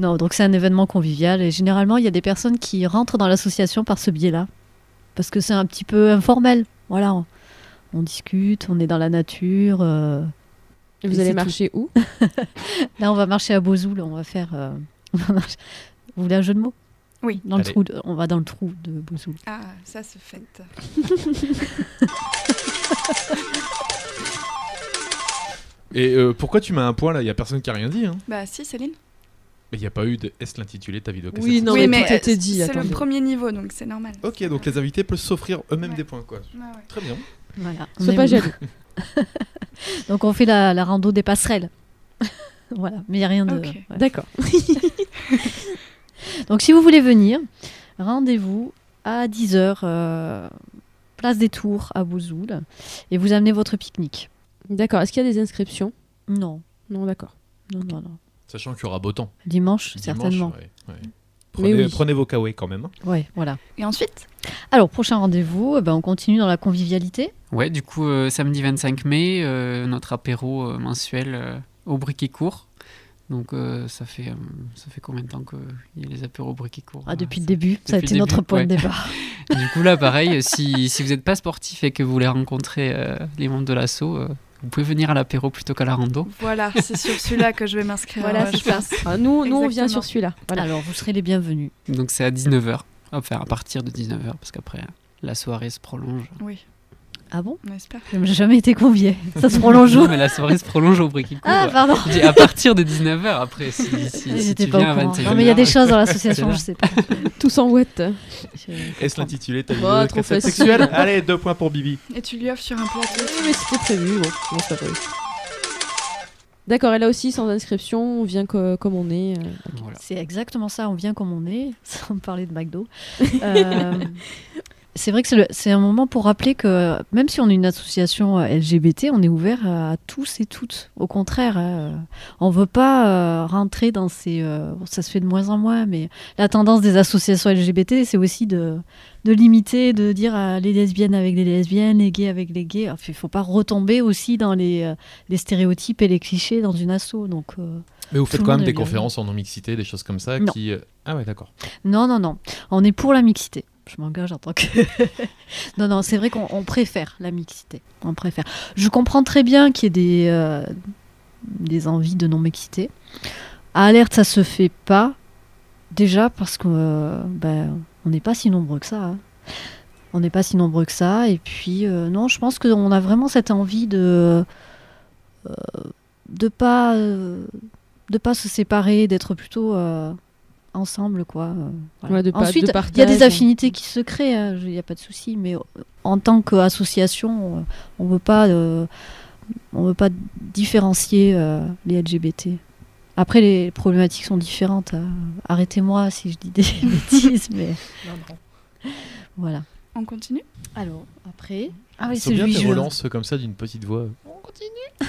non, donc c'est un événement convivial et généralement il y a des personnes qui rentrent dans l'association par ce biais-là. Parce que c'est un petit peu informel. Voilà, on, on discute, on est dans la nature. euh. Et Et vous allez marcher où? Là, on va marcher à Bozoul, on va faire. euh, on va marcher- Vous voulez un jeu de mots? Oui. Dans le trou de- On va dans le trou de Bozoul. Ah, ça se fête. Et euh, pourquoi tu mets un point là? Il y a personne qui a rien dit. Hein. Bah si, Céline. Mais il n'y a pas eu de est l'intitulé de ta vidéo Oui, non, oui, mais tout était euh, dit, c'est le premier niveau, donc c'est normal. Ok, donc les invités peuvent s'offrir eux-mêmes Ouais. des points quoi. Ouais, ouais. Très bien. Voilà. Sois pas jaloux. Donc on fait la, la rando des passerelles. voilà, mais il n'y a rien de. Ouais. D'accord. Donc si vous voulez venir, rendez-vous à 10h, place des Tours à Bouzoul, et vous amenez votre pique-nique. D'accord. Est-ce qu'il y a des inscriptions? Non, Non, d'accord. non, non, non. Sachant qu'il y aura beau temps. Dimanche, Dimanche, certainement. ouais, ouais. Prenez, oui. prenez vos kawaii quand même. hein. Ouais, voilà. Et ensuite Alors, prochain rendez-vous, eh ben, on continue dans la convivialité. Ouais, du coup, euh, samedi 25 mai, euh, notre apéro euh, mensuel euh, au briquet court. Donc, euh, ça, fait, euh, ça fait combien de temps qu'il y a les apéros au briquet court Ah, depuis Euh, le début, ça a depuis été notre point ouais. de départ. Du coup, là, pareil, si, si vous n'êtes pas sportif et que vous voulez rencontrer euh, les membres de l'assaut, euh, vous pouvez venir à l'apéro plutôt qu'à la rando. Voilà, c'est sur celui-là que je vais m'inscrire. Voilà, c'est je ça. pense. Ah, nous, nous, on vient sur celui-là. Voilà. Alors, vous serez les bienvenus. Donc, c'est à 19h. Enfin, à partir de 19h, parce qu'après, la soirée se prolonge. Oui, Ah bon on espère. J'ai jamais été conviée. Ça se prolonge Non, où mais la soirée se prolonge au briquet court. Ah, pardon. Je dis à partir de 19h après. Si, si, si tu pas viens au à courant. 21h. Non, mais il y a des choses dans l'association, je sais pas. Tous en ouette. Est-ce l'intitulé de ta Bah, vidéo trop sexuelle Allez, deux points pour Bibi. Et tu lui offres sur un plateau. Oui, mais c'était prévu. Bon, bon, c'est pas prévu. D'accord, et là aussi, sans inscription, on vient co- comme on est. euh. Voilà. C'est exactement ça, on vient comme on est, sans parler de McDo. Euh, c'est vrai que c'est un moment pour rappeler que même si on est une association euh, LGBT, on est ouvert à tous et toutes. Au contraire, euh, on veut pas euh, rentrer dans ces... euh, ça se fait de moins en moins, mais la tendance des associations LGBT, c'est aussi de, de limiter, de dire euh, les lesbiennes avec les lesbiennes, les gays avec les gays. Il faut pas retomber aussi dans les, euh, les stéréotypes et les clichés dans une asso. Donc, euh, Mais vous faites quand même des conférences en non-mixité, des choses comme ça Non. qui. euh, Ah ouais, d'accord. Non, non, non. On est pour la mixité. Je m'engage en tant que. non, non, c'est vrai qu'on on préfère la mixité. On préfère. Je comprends très bien qu'il y ait des, euh, des envies de non-mixité. À Alerte, ça se fait pas. Déjà parce que euh, ben, n'est pas si nombreux que ça. hein. On n'est pas si nombreux que ça. Et puis, euh, non, je pense qu'on a vraiment cette envie de. de pas. de pas se séparer, d'être plutôt. Ensemble, quoi. euh, voilà. Ouais, de pa- de Ensuite, il y a des affinités qui se créent, hein, il n'y a pas de souci, mais euh, en tant qu'association, euh, on ne veut pas, euh, on veut pas différencier euh, les LGBT. Après, les problématiques sont différentes. hein. Arrêtez-moi si je dis des bêtises, mais voilà. On continue? Alors, après. Ah oui, sont bien tes relances comme ça d'une petite voix.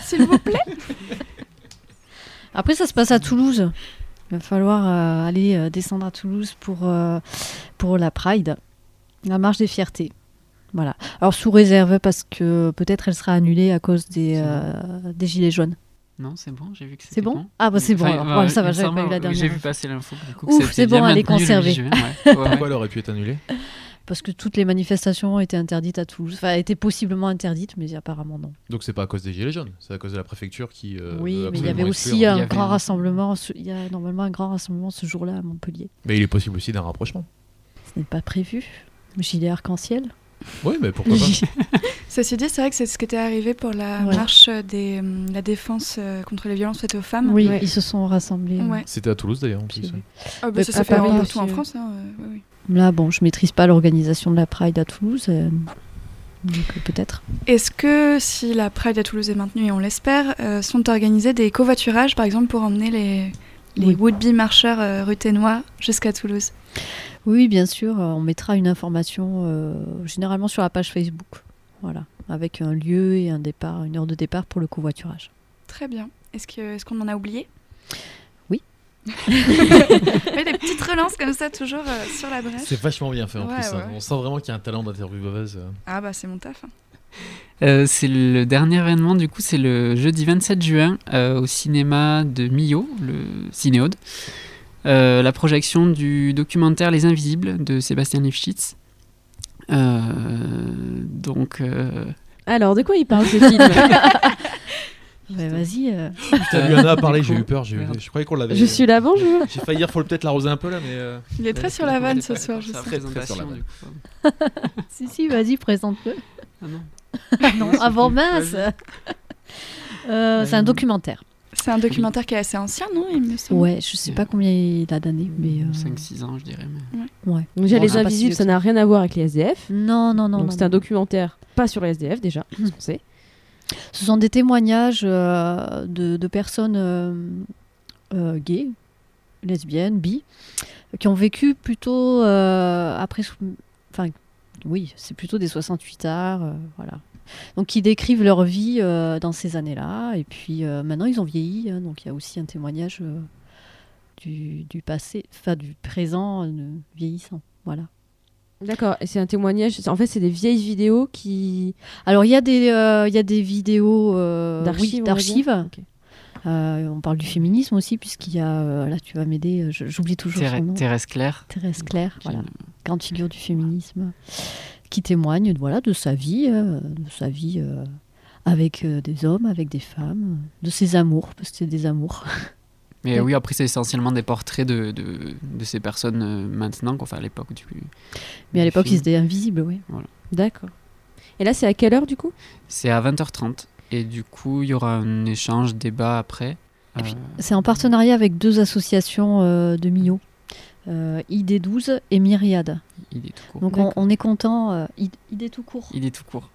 S'il vous plaît? Après, ça se passe à Toulouse. Il va falloir euh, aller euh, descendre à Toulouse pour, euh, pour la Pride, la marche des fiertés. Voilà. Alors, sous réserve, parce que peut-être elle sera annulée à cause des, euh, des Gilets jaunes. Non, c'est bon, j'ai vu que c'était C'est bon Ah, bah c'est bon. Enfin, alors. ouais, Voilà, ça va, j'avais pas eu la dernière. J'ai vu passer l'info. c'est bon, elle est conservée. 8 juin, ouais. Ouais, ouais. Pourquoi elle aurait pu être annulée? Parce que toutes les manifestations étaient interdites à Toulouse. Enfin, étaient possiblement interdites, mais apparemment non. Donc c'est pas à cause des gilets jaunes, c'est à cause de la préfecture qui. euh, oui, mais il y avait aussi un avait grand rassemblement. ce- Il y a normalement un grand rassemblement ce jour-là à Montpellier. Mais il est possible aussi d'un rapprochement. Ce n'est pas prévu. Gilet arc-en-ciel. Oui, mais pourquoi pas Ceci dit, c'est vrai que c'est ce qui était arrivé pour la Ouais. marche des, hum, la défense euh, contre les violences faites aux femmes. Oui, Ouais. ils se sont rassemblés. Ouais. C'était à Toulouse d'ailleurs en plus. Ah, bah, ça s'est fait partout en France. hein, euh, oui, oui. Là, bon, je maîtrise pas l'organisation de la Pride à Toulouse. euh, donc euh, peut-être. Est-ce que si la Pride à Toulouse est maintenue, et on l'espère, euh, sont organisés des covoiturages, par exemple, pour emmener les, les Oui. would-be marcheurs euh, ruténois jusqu'à Toulouse? Oui, bien sûr. On mettra une information généralement sur la page Facebook. Voilà. Avec un lieu et un départ, une heure de départ pour le covoiturage. Très bien. Est-ce que- est-ce qu'on en a oublié? des petites relances comme ça, toujours euh, sur la brèche. C'est vachement bien fait en Ouais, plus. hein. On sent vraiment qu'il y a un talent d'intervieweuse. euh. Ah bah c'est mon taf. hein. Euh, c'est le dernier événement, du coup, c'est le jeudi 27 juin euh, au cinéma de Millau, le Cinéode. Euh, la projection du documentaire Les Invisibles de Sébastien Lifshitz. Euh, donc, euh, Alors, de quoi il parle ce film? Ouais, Vas-y. euh, Putain, Luana a parlé, du j'ai eu peur. j'ai- merde. Je croyais qu'on l'avait. Je suis là, bonjour. J'ai failli dire, faut peut-être l'arroser un peu là, mais. euh, Il est très Ouais, sur la vanne ce soir, pas je sur sais. la Très sur la présentation, vanne. du coup. si, si, vas-y, présente-le. Ah non. Ah non, avant mince. Euh, c'est un documentaire. C'est un documentaire qui est assez ancien, non il me semble Ouais, je sais pas combien il a d'années, mais. euh, 5-6 ans, je dirais. Mais... Ouais. Donc, déjà, Bon, Les Invisibles, ça n'a rien à voir avec les SDF. Non, non, non. Donc, c'est un documentaire pas sur les SDF, déjà, on sait. Ce sont des témoignages euh, de, personnes euh, euh, gays, lesbiennes, bi, qui ont vécu plutôt après. Enfin, oui, c'est plutôt des 68 arts, voilà. Donc, qui décrivent leur vie dans ces années-là. Et puis, maintenant, ils ont vieilli. hein, donc, il y a aussi un témoignage du, passé, enfin, du présent vieillissant. Voilà. D'accord, et c'est un témoignage. En fait, c'est des vieilles vidéos qui. Alors, il y, a des, euh, il y a des vidéos euh, D'archives, oui. Euh, on parle du féminisme aussi, puisqu'il y a. euh, là, tu vas m'aider, je- j'oublie toujours Thérèse, son nom. Thérèse Claire. Thérèse Claire, qui- voilà, grande figure du féminisme, qui témoigne voilà, de sa vie, euh, de sa vie euh, avec euh, des hommes, avec des femmes, de ses amours, parce que c'est des amours. Mais oui, après, c'est essentiellement des portraits de, de, de ces personnes euh, maintenant, qu'on fait à l'époque du. Mais à l'époque, ils étaient invisibles, oui. D'accord. Et là, c'est à quelle heure, du coup? C'est à 20h30. Et du coup, il y aura un échange, débat après. Euh, C'est en partenariat avec deux associations euh, de Millau, euh, ID12 et Myriade. est tout court. Donc on, on est content. ID, ID tout court. Est tout court.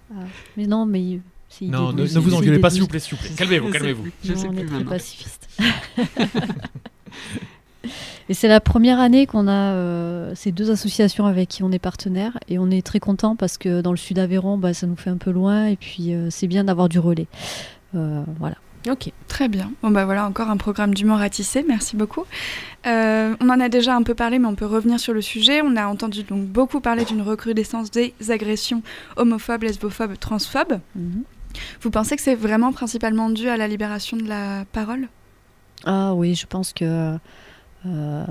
Mais non, mais c'est ID12. Non, ne, ne vous engueulez pas, ID12. s'il vous plaît, s'il vous plaît. Calmez-vous, calmez-vous. Je sais on est plus pacifiste. et c'est la première année qu'on a euh, ces deux associations avec qui on est partenaire et on est très content parce que dans le sud Aveyron, bah, ça nous fait un peu loin et puis euh, c'est bien d'avoir du relais. Euh, voilà. Ok. Très bien. Bon bah voilà encore un programme d'humour à tisser. Merci beaucoup. Euh, on en a déjà un peu parlé, mais on peut revenir sur le sujet. On a entendu donc beaucoup parler d'une recrudescence des agressions homophobes, lesbophobes, transphobes. Vous pensez que c'est vraiment principalement dû à la libération de la parole? Ah oui, je pense que euh,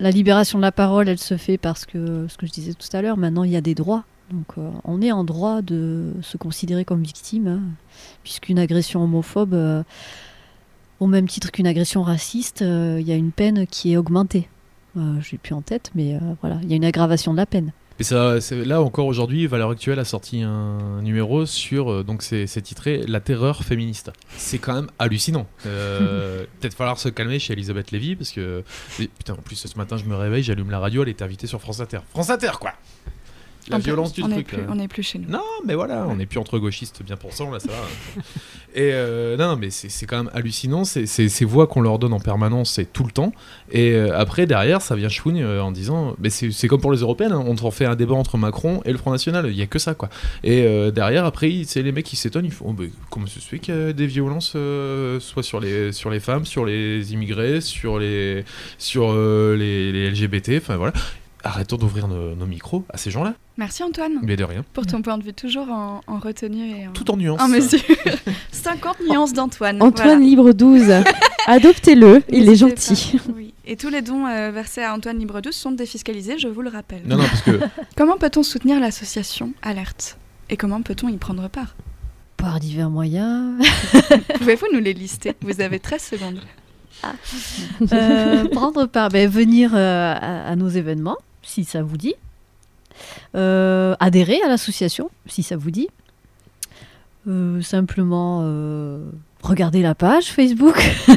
la libération de la parole, elle se fait parce que, ce que je disais tout à l'heure, maintenant il y a des droits. Donc euh, on est en droit de se considérer comme victime, hein, puisqu'une agression homophobe, euh, au même titre qu'une agression raciste, il y a une peine qui est augmentée. Je l'ai plus en tête, mais voilà, il y a une aggravation de la peine. Mais ça, là encore aujourd'hui, Valeur Actuelle a sorti un numéro sur euh, donc c'est titré La terreur féministe. C'est quand même hallucinant. Euh, Peut-être falloir se calmer chez Elisabeth Lévy parce que putain en plus ce matin je me réveille, j'allume la radio, elle est invitée sur France Inter. France Inter quoi. La On peut- violence du on est truc. plus- là. On n'est plus chez nous. Non, mais voilà, on n'est plus entre gauchistes bien pourcent, là, ça va. Et euh, non, mais c'est quand même hallucinant, c'est- ces voix qu'on leur donne en permanence, c'est tout le temps. Et euh, après, derrière, ça vient chouigne euh, en disant, mais c'est comme pour les européennes, hein, on en fait un débat entre Macron et le Front National, il y a que ça, quoi. Et euh, derrière, après, c'est les mecs qui s'étonnent, ils font, oh, comment se fait qu'il y a des violences, soit sur les, sur les femmes, sur les immigrés, sur les, sur, les, les LGBT, enfin voilà. Arrêtons d'ouvrir nos, nos micros à ces gens-là, Merci Antoine mais de rien. pour ton point de vue toujours en, en retenue et en, Tout en nuances. en mesure. 50 nuances d'Antoine. Antoine voilà. Libre 12, adoptez-le, il est gentil. pas. Oui. Et tous les dons euh, versés à Antoine Libre 12 sont défiscalisés, je vous le rappelle. Non, non, parce que Comment peut-on soutenir l'association Alerte? Et comment peut-on y prendre part? Par divers moyens. Pouvez-vous nous les lister? Vous avez 13 secondes. Euh, prendre part, ben, venir euh, à, à nos événements, si ça vous dit. Euh, adhérer à l'association, si ça vous dit. Euh, simplement euh, regarder la page Facebook.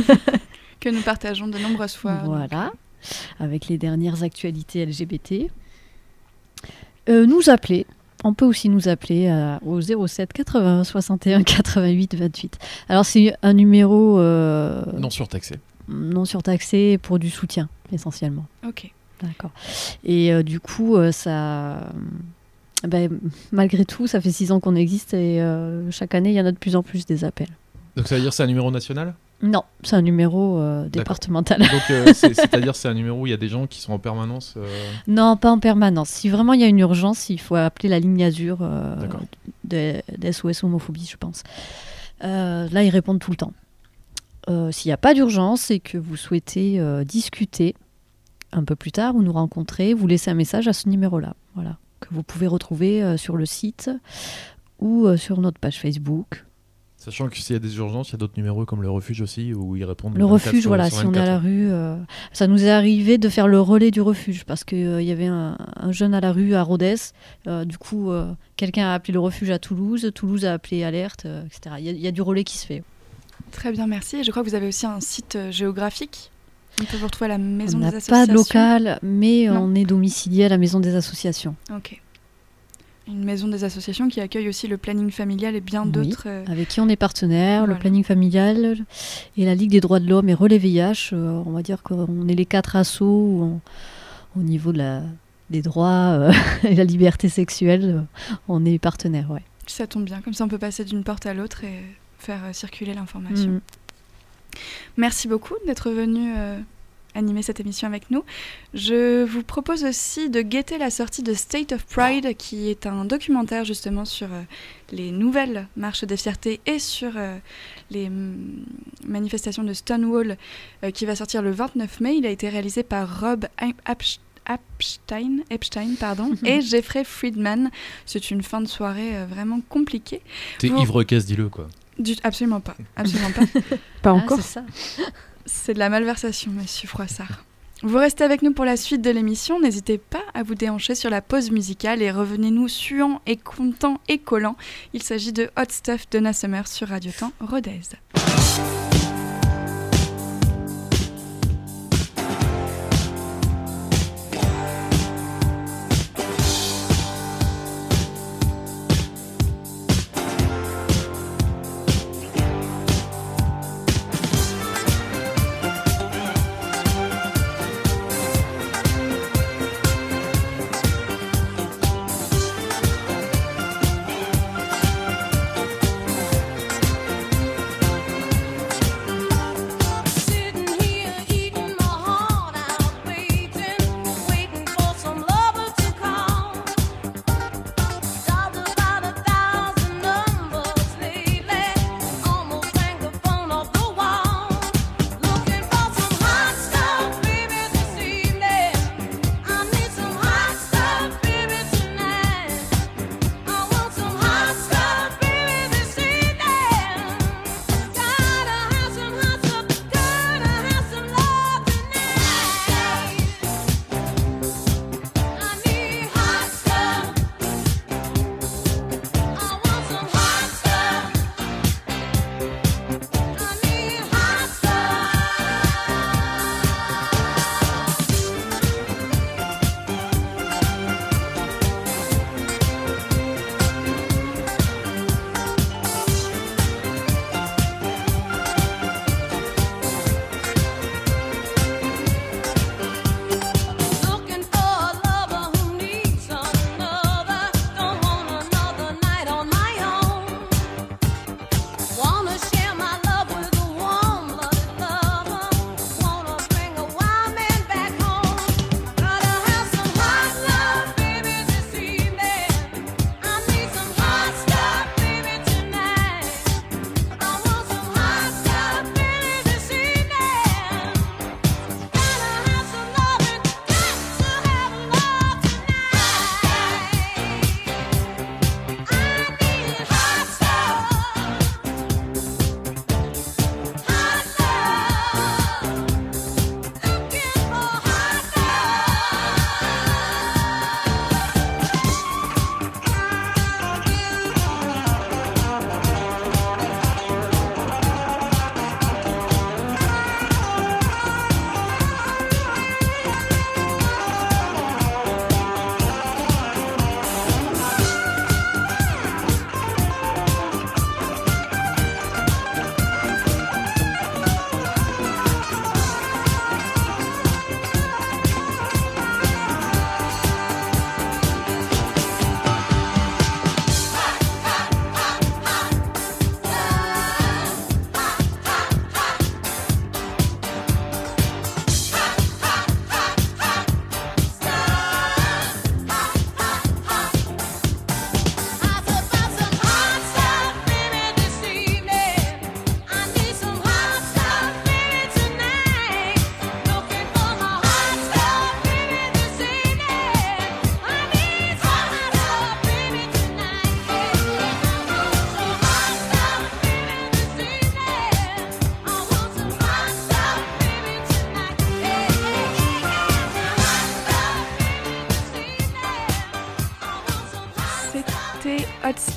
Que nous partageons de nombreuses fois. Voilà, avec les dernières actualités LGBT. Euh, nous appeler. On peut aussi nous appeler à- au 07 80 61 88 28. Alors c'est un numéro euh, non surtaxé. non surtaxé pour du soutien essentiellement. Ok. D'accord. Et euh, du coup, euh, ça, ben, malgré tout, ça fait six ans qu'on existe et euh, chaque année, il y en a de plus en plus des appels. Donc ça veut dire c'est un numéro national? Non, c'est un numéro euh, départemental. Donc euh, c'est- c'est-à-dire c'est un numéro où il y a des gens qui sont en permanence. Non, pas en permanence. Si vraiment il y a une urgence, il faut appeler la ligne Azur euh, D'accord. de, de SOS homophobie, je pense. Là, ils répondent tout le temps. S'il n'y a pas d'urgence et que vous souhaitez discuter un peu plus tard ou nous rencontrer, vous laissez un message à ce numéro-là. Voilà, que vous pouvez retrouver euh, sur le site ou euh, sur notre page Facebook. Sachant que s'il y a des urgences, il y a d'autres numéros comme le refuge aussi où ils répondent. Le 24 refuge, voilà, si on est à 24. la rue, euh, ça nous est arrivé de faire le relais du refuge parce qu'il il y avait un, un jeune à la rue à Rodez. Euh, du coup, euh, quelqu'un a appelé le refuge à Toulouse, Toulouse a appelé Alerte, euh, etc. Il y, a- il y a du relais qui se fait. Très bien, merci. Et je crois que vous avez aussi un site géographique. On peut vous retrouver à la on maison des n'a associations. pas de local, mais Non. on est domicilié à la maison des associations. Ok. Une maison des associations qui accueille aussi le planning familial et bien Oui. d'autres. euh, Avec qui on est partenaire, Voilà. le planning familial et la Ligue des droits de l'homme et Relais VIH. euh, on va dire qu'on est les quatre on- au niveau de la, des droits euh, et la liberté sexuelle, euh, on est partenaire. Ouais. Ça tombe bien, comme ça on peut passer d'une porte à l'autre et faire circuler l'information. Mhm. Merci beaucoup d'être venu euh, animer cette émission avec nous. Je vous propose aussi de guetter la sortie de State of Pride, qui est un documentaire justement sur euh, les nouvelles marches des fiertés et sur euh, les mm, manifestations de Stonewall, euh, qui va sortir le 29 mai. Il a été réalisé par Rob Ep- Epst- Epstein, Epstein pardon, et Jeffrey Friedman. C'est une fin de soirée vraiment compliquée. T'es Vous- ivre caisse, dis-le quoi. Du- absolument pas, absolument pas. Pas Ah, encore. c'est de la malversation, monsieur Froissart. Vous restez avec nous pour la suite de l'émission. N'hésitez pas à vous déhancher sur la pause musicale et revenez-nous suant et content et collant. Il s'agit de Hot Stuff de Summer sur Radio Temps Rodez.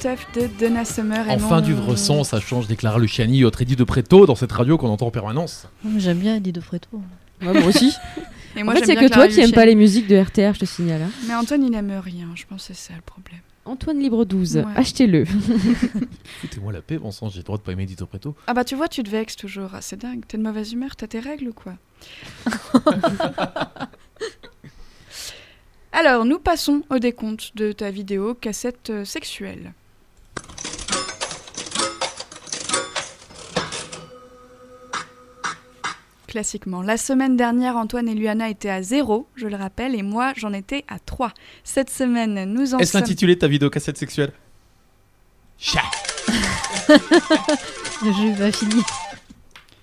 Stuff de Donna Summer. et Enfin non- du vrai son, ça change, déclara Luciani, autre Eddie de Préto dans cette radio qu'on entend en permanence. J'aime bien Eddie de. Ouais, moi aussi. Et en moi, fait, j'aime c'est bien que Clara toi qui aimes Luciani. pas les musiques de RTR, je te signale. hein. Mais Antoine, il aime rien. Je pense que c'est ça le problème. Antoine Libre 12, Ouais. achetez-le. Foutez-moi la paix, bon sang, j'ai le droit de pas aimer Eddie de Préto. Ah bah tu vois, tu te vexes toujours. Ah, c'est dingue. T'es de mauvaise humeur, t'as tes règles ou quoi? Alors, nous passons au décompte de ta vidéo cassette euh, sexuelle. Classiquement. La semaine dernière, Antoine et Luana étaient à 0, je le rappelle, et moi, j'en étais à 3. Cette semaine, nous en Est-ce sommes... l'intitulé de ta vidéo cassette sexuelle Chat Le jeu va finir.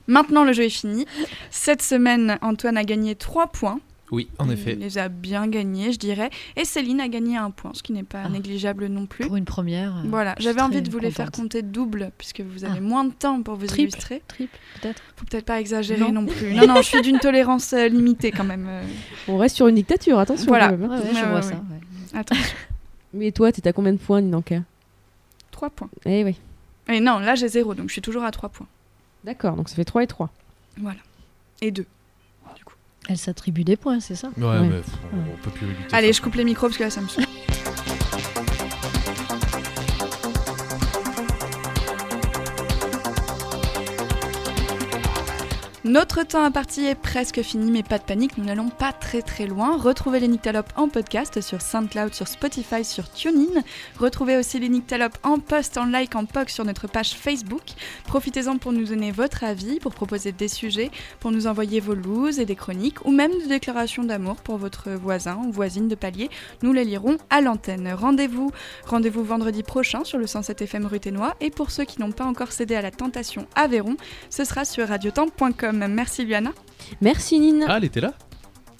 Maintenant, le jeu est fini. Cette semaine, Antoine a gagné 3 points. Oui, en effet. Il les a bien gagnés, je dirais. Et Céline a gagné un point, ce qui n'est pas Ah. négligeable non plus. Pour une première. euh, Voilà, j'avais envie de vous les faire compter double, puisque vous avez Ah. moins de temps pour vous Triple. illustrer. Triple, peut-être. Faut peut-être pas exagérer non, Non. plus. Non, non, je suis d'une tolérance euh, limitée quand même. euh. On reste sur une dictature, attention. Voilà. hein. Ouais, ouais, Ouais, je ouais, vois ouais. ça. ouais. Attention, Mais toi, t'es à combien de points, Ninanka 3 points. Eh oui. Et non, là j'ai 0, donc je suis toujours à 3 points. D'accord, donc ça fait 3 et 3. Voilà. Et 2. Elle s'attribue des points, c'est ça Ouais, Ouais. mais on peut plus lutter. Allez, je coupe les micros parce que là ça me saoule. Notre temps imparti est presque fini, mais pas de panique, nous n'allons pas très très loin. Retrouvez les Nyctalopes en podcast sur SoundCloud, sur Spotify, sur TuneIn. Retrouvez aussi les Nyctalopes en post, en like, en POC sur notre page Facebook. Profitez-en pour nous donner votre avis, pour proposer des sujets, pour nous envoyer vos looses et des chroniques, ou même des déclarations d'amour pour votre voisin ou voisine de palier. Nous les lirons à l'antenne. Rendez-vous rendez-vous vendredi prochain sur le 107 FM rue Ténois. Et pour ceux qui n'ont pas encore cédé à la tentation Aveyron, ce sera sur radiotemps.com. Merci Luana. Merci, Nine. Ah, elle était là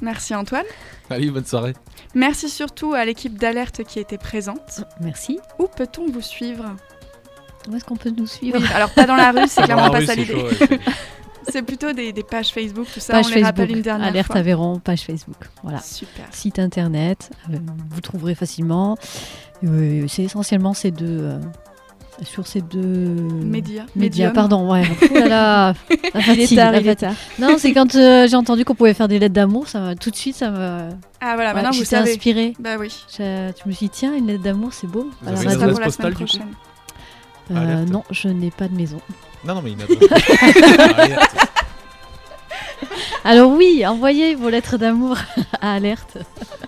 Merci Antoine. Allez, bonne soirée. Merci surtout à l'équipe d'alerte qui était présente. Merci. Où peut-on vous suivre? Où est-ce qu'on peut nous suivre? Oui, alors pas dans la rue, c'est clairement pas ça c'est l'idée. plutôt des, des pages Facebook, tout ça, Page on les Facebook. rappelle une dernière Alerte fois. Aveyron, page Facebook. Voilà. Super. Site internet, euh, vous trouverez facilement. Euh, c'est essentiellement ces deux. euh, sur ces deux. Média. Médias, Medium. pardon, ouais. Ouh là là, la Il est fatigue, tard, la il est fatigue. tard. Non, c'est quand euh, j'ai entendu qu'on pouvait faire des lettres d'amour, ça m'a- tout de suite, ça me. Ah voilà, ouais, maintenant vous savez. inspirée. Bah oui. Je, je me suis dit, tiens, une lettre d'amour, c'est beau. Vous avez une Ça sera radio. pour la semaine postale, du coup prochaine. Euh, Alerte. non, je n'ai pas de maison. Non, non, mais une adresse. Alerte. Alors oui, envoyez vos lettres d'amour à Alerte,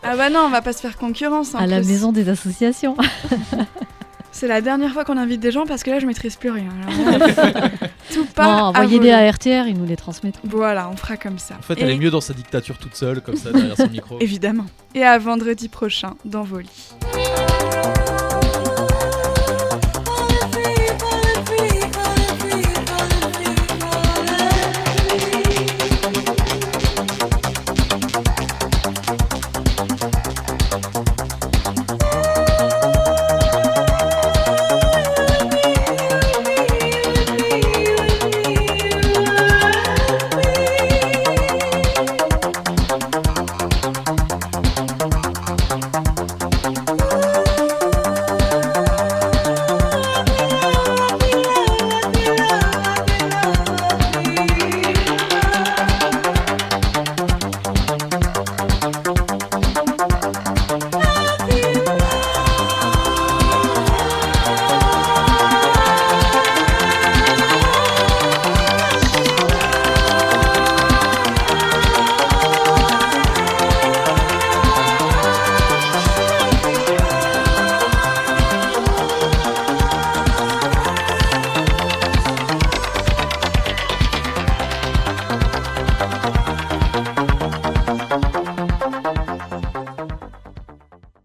Ah bah non, on va pas se faire concurrence. en à la plus. maison des associations. C'est la dernière fois qu'on invite des gens parce que là je maîtrise plus rien. Alors là, Tout part. non, envoyez-les volo. à RTR, ils nous les transmettent. Voilà, on fera comme ça. En fait, Et- elle est mieux dans sa dictature toute seule, comme ça, derrière son micro. Évidemment. Et à vendredi prochain dans vos lits.